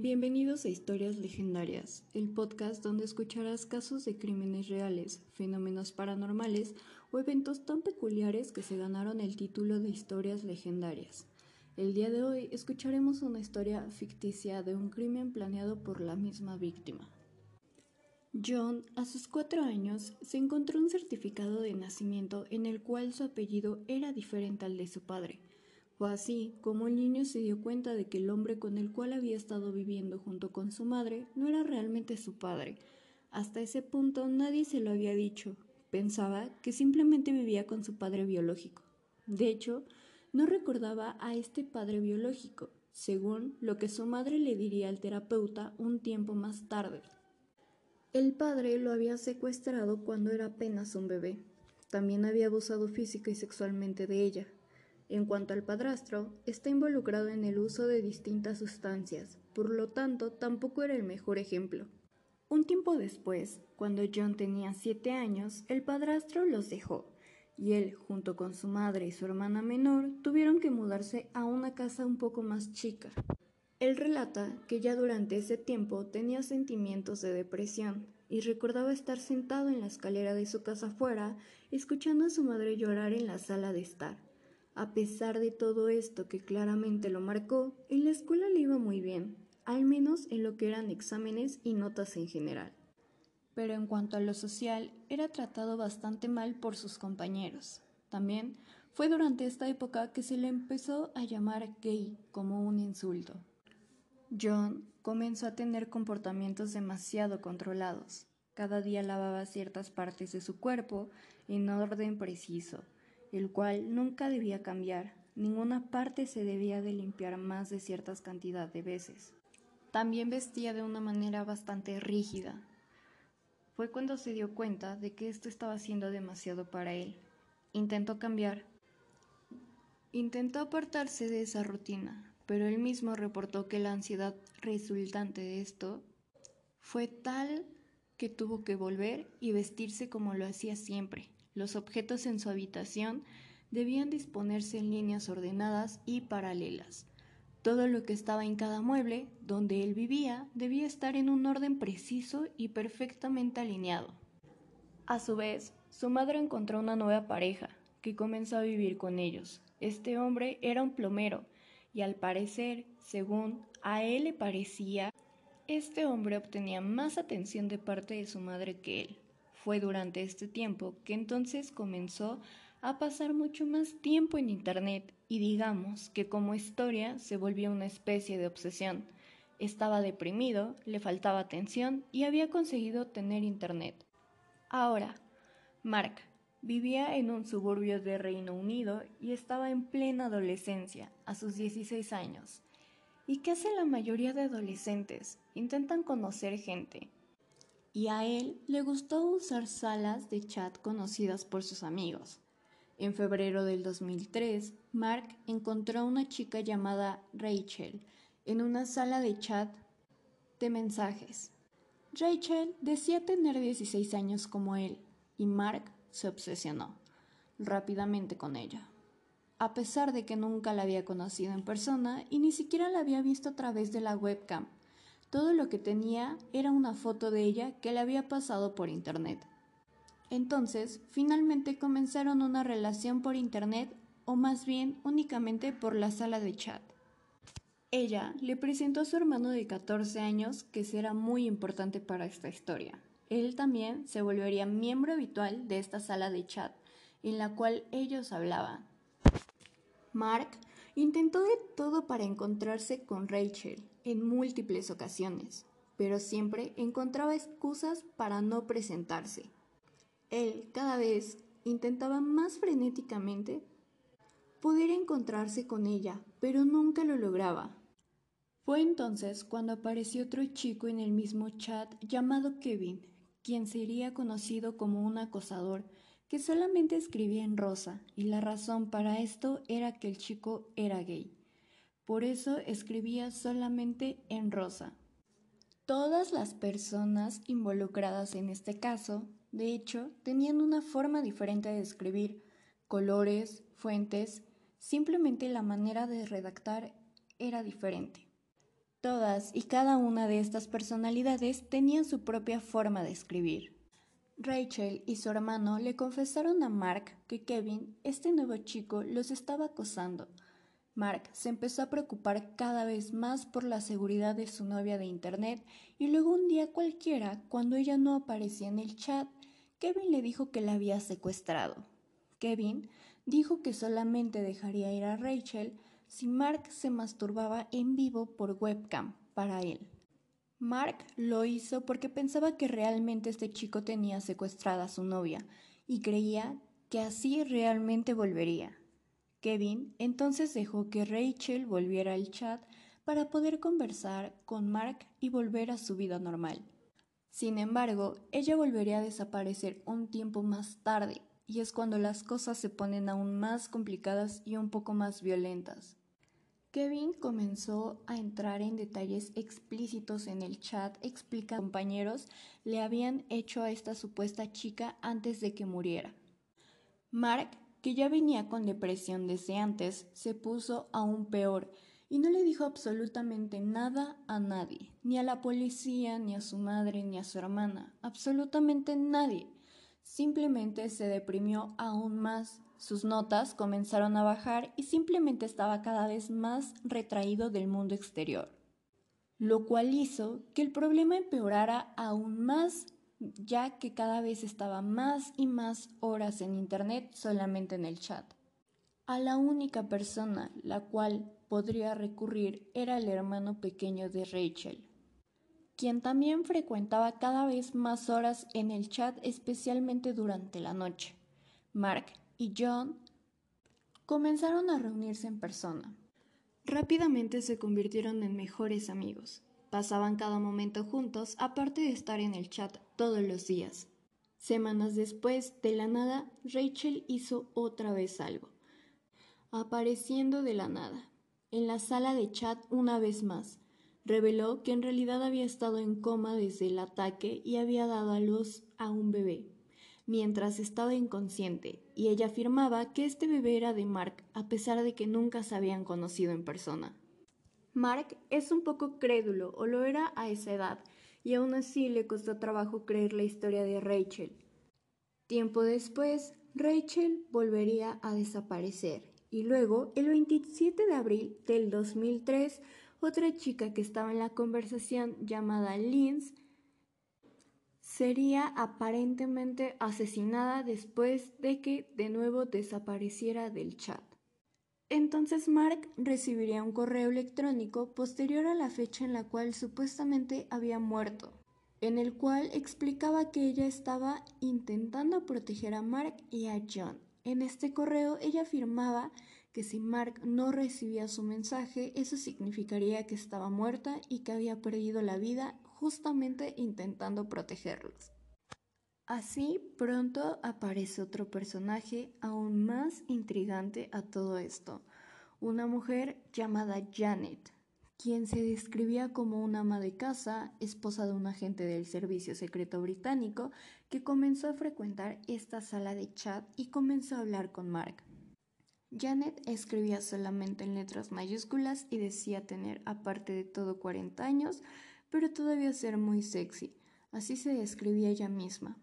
Bienvenidos a Historias Legendarias, el podcast donde escucharás casos de crímenes reales, fenómenos paranormales o eventos tan peculiares que se ganaron el título de Historias Legendarias. El día de hoy escucharemos una historia ficticia de un crimen planeado por la misma víctima. John, a sus cuatro años, se encontró un certificado de nacimiento en el cual su apellido era diferente al de su padre. Fue así como el niño se dio cuenta de que el hombre con el cual había estado viviendo junto con su madre no era realmente su padre. Hasta ese punto nadie se lo había dicho. Pensaba que simplemente vivía con su padre biológico. De hecho, no recordaba a este padre biológico, según lo que su madre le diría al terapeuta un tiempo más tarde. El padre lo había secuestrado cuando era apenas un bebé. También había abusado física y sexualmente de ella. En cuanto al padrastro, está involucrado en el uso de distintas sustancias, por lo tanto tampoco era el mejor ejemplo. Un tiempo después, cuando John tenía siete años, el padrastro los dejó, y él, junto con su madre y su hermana menor, tuvieron que mudarse a una casa un poco más chica. Él relata que ya durante ese tiempo tenía sentimientos de depresión y recordaba estar sentado en la escalera de su casa afuera, escuchando a su madre llorar en la sala de estar. A pesar de todo esto que claramente lo marcó, en la escuela le iba muy bien, al menos en lo que eran exámenes y notas en general. Pero en cuanto a lo social, era tratado bastante mal por sus compañeros. También fue durante esta época que se le empezó a llamar gay como un insulto. John comenzó a tener comportamientos demasiado controlados. Cada día lavaba ciertas partes de su cuerpo en orden preciso el cual nunca debía cambiar. Ninguna parte se debía de limpiar más de cierta cantidad de veces. También vestía de una manera bastante rígida. Fue cuando se dio cuenta de que esto estaba siendo demasiado para él. Intentó cambiar. Intentó apartarse de esa rutina, pero él mismo reportó que la ansiedad resultante de esto fue tal que tuvo que volver y vestirse como lo hacía siempre, los objetos en su habitación debían disponerse en líneas ordenadas y paralelas. Todo lo que estaba en cada mueble, donde él vivía, debía estar en un orden preciso y perfectamente alineado. A su vez, su madre encontró una nueva pareja, que comenzó a vivir con ellos. Este hombre era un plomero, y al parecer, según a él le parecía, este hombre obtenía más atención de parte de su madre que él. Fue durante este tiempo que entonces comenzó a pasar mucho más tiempo en Internet y digamos que como historia se volvió una especie de obsesión. Estaba deprimido, le faltaba atención y había conseguido tener Internet. Ahora, Mark vivía en un suburbio de Reino Unido y estaba en plena adolescencia, a sus 16 años. ¿Y qué hace la mayoría de adolescentes? Intentan conocer gente, y a él le gustó usar salas de chat conocidas por sus amigos. En febrero del 2003, Mark encontró a una chica llamada Rachel en una sala de chat de mensajes. Rachel decía tener 16 años como él y Mark se obsesionó rápidamente con ella. A pesar de que nunca la había conocido en persona y ni siquiera la había visto a través de la webcam, todo lo que tenía era una foto de ella que le había pasado por internet. Entonces, finalmente comenzaron una relación por internet o más bien únicamente por la sala de chat. Ella le presentó a su hermano de 14 años que será muy importante para esta historia. Él también se volvería miembro habitual de esta sala de chat en la cual ellos hablaban. Mark intentó de todo para encontrarse con Rachel, en múltiples ocasiones, pero siempre encontraba excusas para no presentarse. Él cada vez intentaba más frenéticamente poder encontrarse con ella, pero nunca lo lograba. Fue entonces cuando apareció otro chico en el mismo chat llamado Kevin, quien sería conocido como un acosador que solamente escribía en rosa, y la razón para esto era que el chico era gay. Por eso escribía solamente en rosa. Todas las personas involucradas en este caso, de hecho, tenían una forma diferente de escribir, colores, fuentes, simplemente la manera de redactar era diferente. Todas y cada una de estas personalidades tenían su propia forma de escribir. Rachel y su hermano le confesaron a Mark que Kevin, este nuevo chico, los estaba acosando. Mark se empezó a preocupar cada vez más por la seguridad de su novia de Internet y luego un día cualquiera, cuando ella no aparecía en el chat, Kevin le dijo que la había secuestrado. Kevin dijo que solamente dejaría ir a Rachel si Mark se masturbaba en vivo por webcam para él. Mark lo hizo porque pensaba que realmente este chico tenía secuestrada a su novia y creía que así realmente volvería. Kevin entonces dejó que Rachel volviera al chat para poder conversar con Mark y volver a su vida normal. Sin embargo, ella volvería a desaparecer un tiempo más tarde, y es cuando las cosas se ponen aún más complicadas y un poco más violentas. Kevin comenzó a entrar en detalles explícitos en el chat explicando que compañeros le habían hecho a esta supuesta chica antes de que muriera. Mark, que ya venía con depresión desde antes, se puso aún peor y no le dijo absolutamente nada a nadie, ni a la policía, ni a su madre, ni a su hermana, absolutamente nadie. Simplemente se deprimió aún más sus notas comenzaron a bajar y simplemente estaba cada vez más retraído del mundo exterior, lo cual hizo que el problema empeorara aún más ya que cada vez estaba más y más horas en Internet solamente en el chat. A la única persona la cual podría recurrir era el hermano pequeño de Rachel, quien también frecuentaba cada vez más horas en el chat especialmente durante la noche. Mark y John comenzaron a reunirse en persona. Rápidamente se convirtieron en mejores amigos. Pasaban cada momento juntos, aparte de estar en el chat todos los días. Semanas después, de la nada, Rachel hizo otra vez algo, apareciendo de la nada, en la sala de chat una vez más. Reveló que en realidad había estado en coma desde el ataque y había dado a luz a un bebé mientras estaba inconsciente, y ella afirmaba que este bebé era de Mark, a pesar de que nunca se habían conocido en persona. Mark es un poco crédulo, o lo era a esa edad, y aún así le costó trabajo creer la historia de Rachel. Tiempo después, Rachel volvería a desaparecer, y luego, el 27 de abril del 2003, otra chica que estaba en la conversación llamada Linz sería aparentemente asesinada después de que de nuevo desapareciera del chat. Entonces Mark recibiría un correo electrónico posterior a la fecha en la cual supuestamente había muerto, en el cual explicaba que ella estaba intentando proteger a Mark y a John. En este correo ella afirmaba que si Mark no recibía su mensaje, eso significaría que estaba muerta y que había perdido la vida justamente intentando protegerlos. Así pronto aparece otro personaje aún más intrigante a todo esto, una mujer llamada Janet, quien se describía como una ama de casa, esposa de un agente del Servicio Secreto Británico, que comenzó a frecuentar esta sala de chat y comenzó a hablar con Mark. Janet escribía solamente en letras mayúsculas y decía tener, aparte de todo, 40 años, pero todavía ser muy sexy. Así se describía ella misma.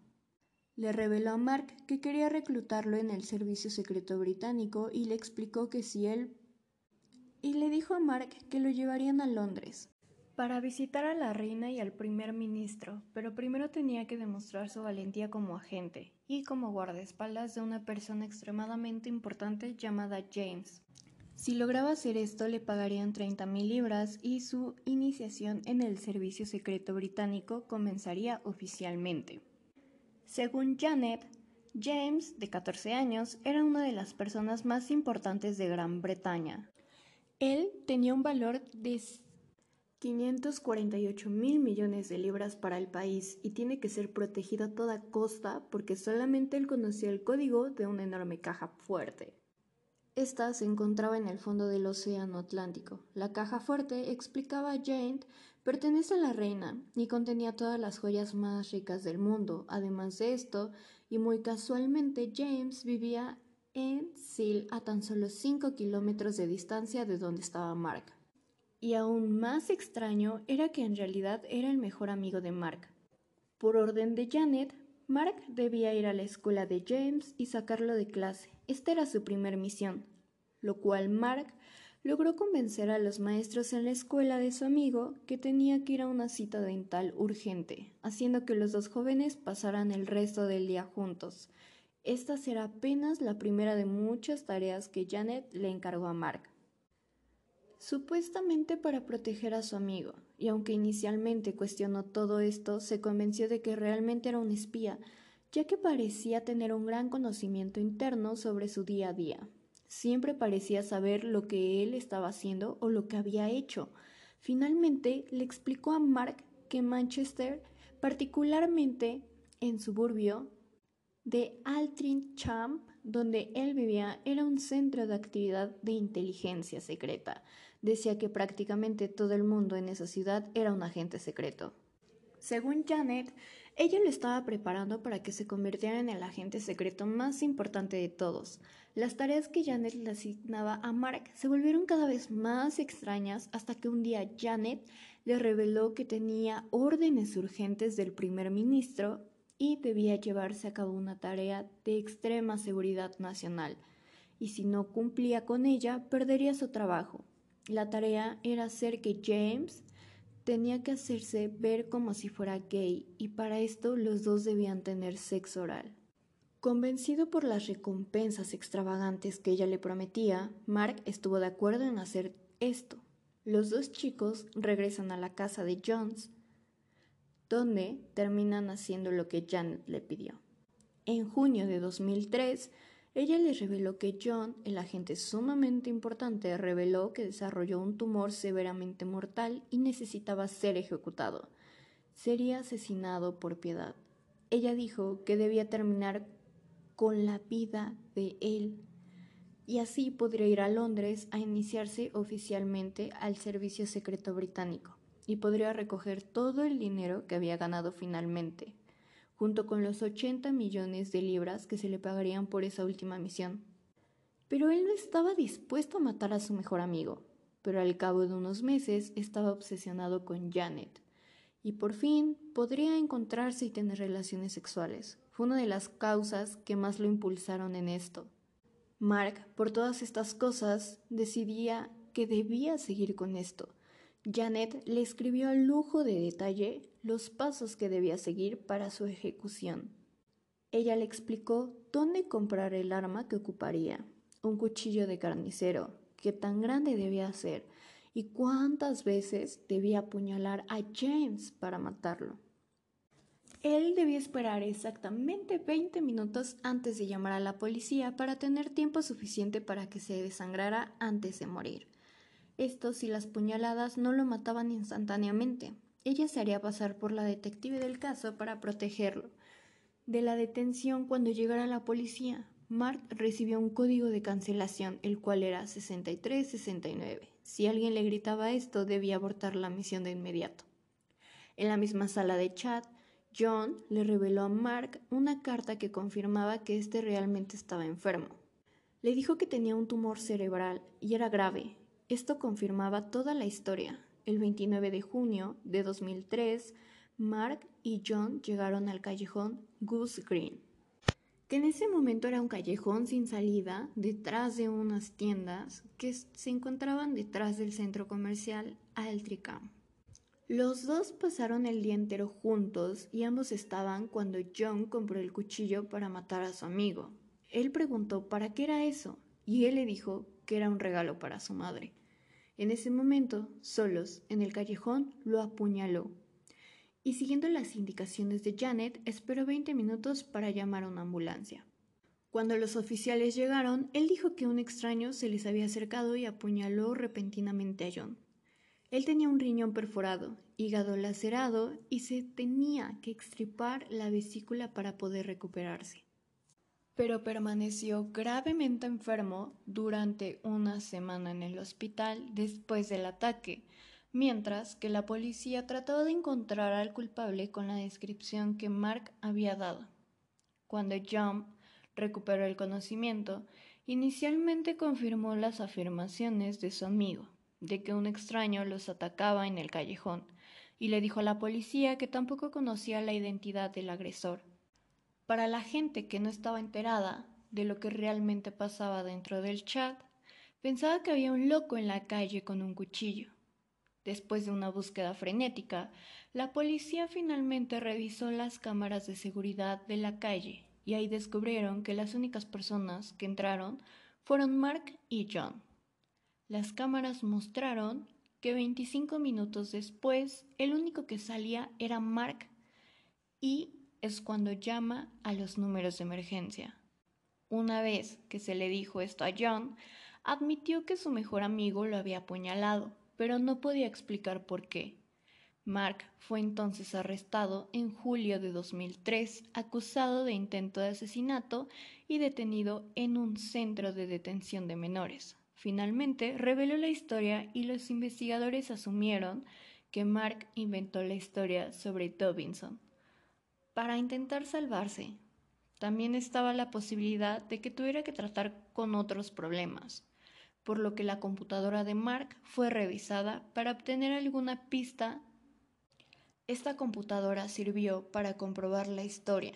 Le reveló a Mark que quería reclutarlo en el servicio secreto británico y le explicó que si él... y le dijo a Mark que lo llevarían a Londres para visitar a la reina y al primer ministro, pero primero tenía que demostrar su valentía como agente y como guardaespaldas de una persona extremadamente importante llamada James. Si lograba hacer esto, le pagarían 30.000 libras y su iniciación en el servicio secreto británico comenzaría oficialmente. Según Janet, James, de 14 años, era una de las personas más importantes de Gran Bretaña. Él tenía un valor de 548 mil millones de libras para el país y tiene que ser protegido a toda costa porque solamente él conocía el código de una enorme caja fuerte. Esta se encontraba en el fondo del Océano Atlántico. La caja fuerte, explicaba Jane, pertenece a la reina y contenía todas las joyas más ricas del mundo. Además de esto, y muy casualmente, James vivía en Seal a tan solo 5 kilómetros de distancia de donde estaba Mark. y aún más extraño era que en realidad era el mejor amigo de Mark. Por orden de Janet, Mark debía ir a la escuela de James y sacarlo de clase. Esta era su primer misión, lo cual Mark logró convencer a los maestros en la escuela de su amigo que tenía que ir a una cita dental urgente, haciendo que los dos jóvenes pasaran el resto del día juntos. Esta será apenas la primera de muchas tareas que Janet le encargó a Mark. Supuestamente para proteger a su amigo, y aunque inicialmente cuestionó todo esto, se convenció de que realmente era un espía, ya que parecía tener un gran conocimiento interno sobre su día a día. Siempre parecía saber lo que él estaba haciendo o lo que había hecho. Finalmente le explicó a Mark que Manchester, particularmente en suburbio de Altrincham, donde él vivía, era un centro de actividad de inteligencia secreta. Decía que prácticamente todo el mundo en esa ciudad era un agente secreto. Según Janet, ella lo estaba preparando para que se convirtiera en el agente secreto más importante de todos. Las tareas que Janet le asignaba a Mark se volvieron cada vez más extrañas hasta que un día Janet le reveló que tenía órdenes urgentes del primer ministro y debía llevarse a cabo una tarea de extrema seguridad nacional, y si no cumplía con ella perdería su trabajo. La tarea era hacer que James tenía que hacerse ver como si fuera gay y para esto los dos debían tener sexo oral. Convencido por las recompensas extravagantes que ella le prometía, Mark estuvo de acuerdo en hacer esto. Los dos chicos regresan a la casa de Jones, donde terminan haciendo lo que Janet le pidió. En junio de 2003, ella les reveló que John, el agente sumamente importante, reveló que desarrolló un tumor severamente mortal y necesitaba ser ejecutado. Sería asesinado por piedad. Ella dijo que debía terminar con la vida de él y así podría ir a Londres a iniciarse oficialmente al servicio secreto británico y podría recoger todo el dinero que había ganado finalmente, junto con los 80 millones de libras que se le pagarían por esa última misión. Pero él no estaba dispuesto a matar a su mejor amigo, pero al cabo de unos meses estaba obsesionado con Janet, y por fin podría encontrarse y tener relaciones sexuales, fue una de las causas que más lo impulsaron en esto. Mark, por todas estas cosas, decidía que debía seguir con esto. Janet le escribió a lujo de detalle los pasos que debía seguir para su ejecución. Ella le explicó dónde comprar el arma que ocuparía, un cuchillo de carnicero, qué tan grande debía ser y cuántas veces debía apuñalar a James para matarlo. Él debía esperar exactamente 20 minutos antes de llamar a la policía para tener tiempo suficiente para que se desangrara antes de morir. Esto si las puñaladas no lo mataban instantáneamente. Ella se haría pasar por la detective del caso para protegerlo. De la detención cuando llegara la policía, Mark recibió un código de cancelación, el cual era 6369. Si alguien le gritaba esto, debía abortar la misión de inmediato. En la misma sala de chat, John le reveló a Mark una carta que confirmaba que éste realmente estaba enfermo. Le dijo que tenía un tumor cerebral y era grave. Esto confirmaba toda la historia. El 29 de junio de 2003, Mark y John llegaron al callejón Goose Green, que en ese momento era un callejón sin salida detrás de unas tiendas que se encontraban detrás del centro comercial Altricam. Los dos pasaron el día entero juntos y ambos estaban cuando John compró el cuchillo para matar a su amigo. Él preguntó para qué era eso y él le dijo que era un regalo para su madre. En ese momento, solos, en el callejón, lo apuñaló. Y siguiendo las indicaciones de Janet, esperó 20 minutos para llamar a una ambulancia. Cuando los oficiales llegaron, él dijo que un extraño se les había acercado y apuñaló repentinamente a John. Él tenía un riñón perforado, hígado lacerado y se tenía que extripar la vesícula para poder recuperarse. Pero permaneció gravemente enfermo durante una semana en el hospital después del ataque, mientras que la policía trataba de encontrar al culpable con la descripción que Mark había dado. Cuando John recuperó el conocimiento, inicialmente confirmó las afirmaciones de su amigo de que un extraño los atacaba en el callejón, y le dijo a la policía que tampoco conocía la identidad del agresor. Para la gente que no estaba enterada de lo que realmente pasaba dentro del chat, pensaba que había un loco en la calle con un cuchillo. Después de una búsqueda frenética, la policía finalmente revisó las cámaras de seguridad de la calle y ahí descubrieron que las únicas personas que entraron fueron Mark y John. Las cámaras mostraron que 25 minutos después el único que salía era Mark y es cuando llama a los números de emergencia. Una vez que se le dijo esto a John, admitió que su mejor amigo lo había apuñalado, pero no podía explicar por qué. Mark fue entonces arrestado en julio de 2003, acusado de intento de asesinato y detenido en un centro de detención de menores. Finalmente, reveló la historia y los investigadores asumieron que Mark inventó la historia sobre Dobinson para intentar salvarse. También estaba la posibilidad de que tuviera que tratar con otros problemas, por lo que la computadora de Mark fue revisada para obtener alguna pista esta computadora sirvió para comprobar la historia.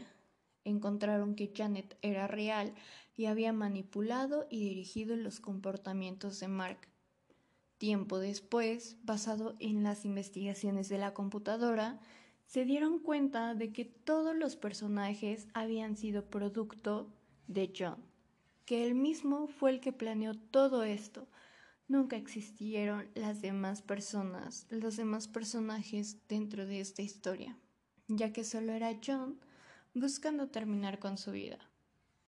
Encontraron que Janet era real y había manipulado y dirigido los comportamientos de Mark. Tiempo después, basado en las investigaciones de la computadora, se dieron cuenta de que todos los personajes habían sido producto de John, que él mismo fue el que planeó todo esto, nunca existieron las demás personas, los demás personajes dentro de esta historia, ya que solo era John buscando terminar con su vida.